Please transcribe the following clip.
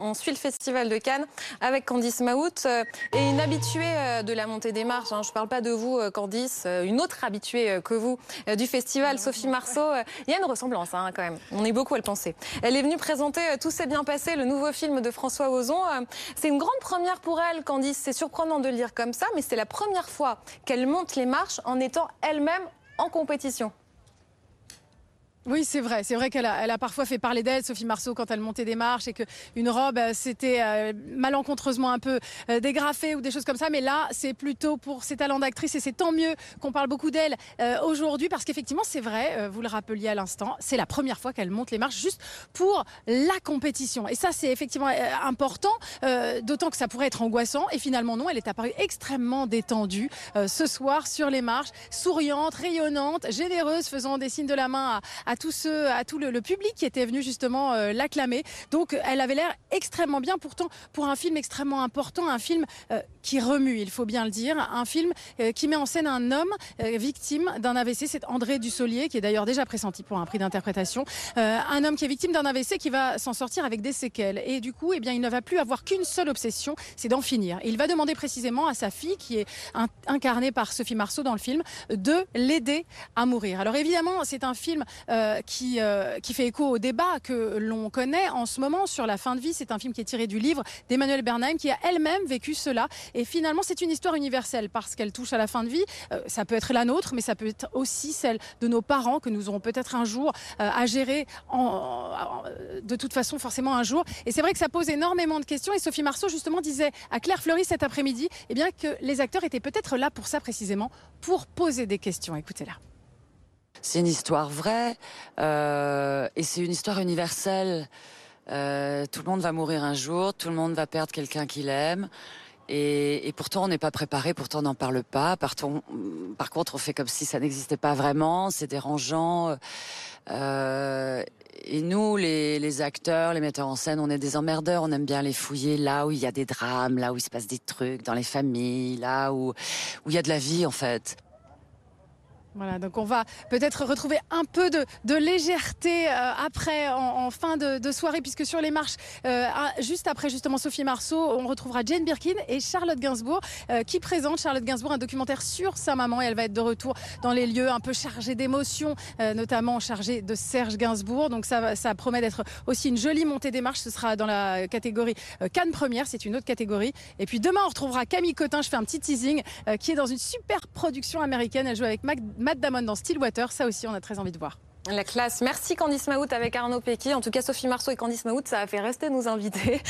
On suit le festival de Cannes avec Candice Maout euh, et une habituée euh, de la montée des marches. Hein. Je ne parle pas de vous, euh, Candice, une autre habituée que vous du festival, Sophie Marceau. Il y a une ressemblance hein, quand même. On est beaucoup à le penser. Elle est venue présenter Tout s'est bien passé, le nouveau film de François Ozon. C'est une grande première pour elle, Candice. C'est surprenant de le lire comme ça, mais c'est la première fois qu'elle monte les marches en étant elle-même en compétition. Oui, c'est vrai. C'est vrai qu'elle a, parfois fait parler d'elle, Sophie Marceau, quand elle montait des marches et qu'une robe, euh, c'était euh, malencontreusement un peu euh, dégrafée ou des choses comme ça. Mais là, c'est plutôt pour ses talents d'actrice et c'est tant mieux qu'on parle beaucoup d'elle aujourd'hui parce qu'effectivement, c'est vrai, vous le rappeliez à l'instant, c'est la première fois qu'elle monte les marches juste pour la compétition. Et ça, c'est effectivement important, d'autant que ça pourrait être angoissant. Et finalement, non, elle est apparue extrêmement détendue ce soir sur les marches, souriante, rayonnante, généreuse, faisant des signes de la main à tout, à tout le, public qui était venu justement euh, l'acclamer. Donc elle avait l'air extrêmement bien. Pourtant, pour un film extrêmement important, un film euh, qui remue, il faut bien le dire, un film euh, qui met en scène un homme victime d'un AVC. C'est André Dussolier, qui est d'ailleurs déjà pressenti pour un prix d'interprétation. un homme qui est victime d'un AVC qui va s'en sortir avec des séquelles. Et du coup, eh bien, il ne va plus avoir qu'une seule obsession, c'est d'en finir. il va demander précisément à sa fille, qui est incarnée par Sophie Marceau dans le film, de l'aider à mourir. Alors évidemment, c'est un film euh, qui, euh, qui fait écho au débat que l'on connaît en ce moment sur la fin de vie. C'est un film qui est tiré du livre d'Emmanuel Bernheim qui a elle-même vécu cela. Et finalement, c'est une histoire universelle parce qu'elle touche à la fin de vie. Euh, ça peut être la nôtre, mais ça peut être aussi celle de nos parents que nous aurons peut-être un jour à gérer de toute façon forcément un jour. Et c'est vrai que ça pose énormément de questions. Et Sophie Marceau justement disait à Claire Fleury cet après-midi eh bien, que les acteurs étaient peut-être là pour ça précisément, pour poser des questions. Écoutez-la. C'est une histoire vraie euh, et c'est une histoire universelle. Euh, tout le monde va mourir un jour, tout le monde va perdre quelqu'un qu'il aime. Et, pourtant, on n'est pas préparé, pourtant on n'en parle pas. Par, par, contre, on fait comme si ça n'existait pas vraiment, c'est dérangeant. Euh, et nous, les, les, acteurs, les metteurs en scène, on est des emmerdeurs. On aime bien les fouiller là où il y a des drames, là où il se passe des trucs, dans les familles, là où où il y a de la vie en fait. Voilà, donc on va peut-être retrouver un peu de, légèreté euh, après, en, fin de, soirée, puisque sur les marches, euh, juste après justement Sophie Marceau, on retrouvera Jane Birkin et Charlotte Gainsbourg euh, qui présentent Charlotte Gainsbourg un documentaire sur sa maman et elle va être de retour dans les lieux un peu chargés d'émotions, notamment chargés de Serge Gainsbourg. Donc ça, ça promet d'être aussi une jolie montée des marches. Ce sera dans la catégorie Cannes Première, c'est une autre catégorie. Et puis demain, on retrouvera Camille Cotin, je fais un petit teasing, qui est dans une super production américaine. Elle joue avec Mac Matt Damon dans Stillwater. Ça aussi, on a très envie de voir. La classe. Merci Candice Maout avec Arnaud Pecky. En tout cas, Sophie Marceau et Candice Maout, ça a fait rester nos invités.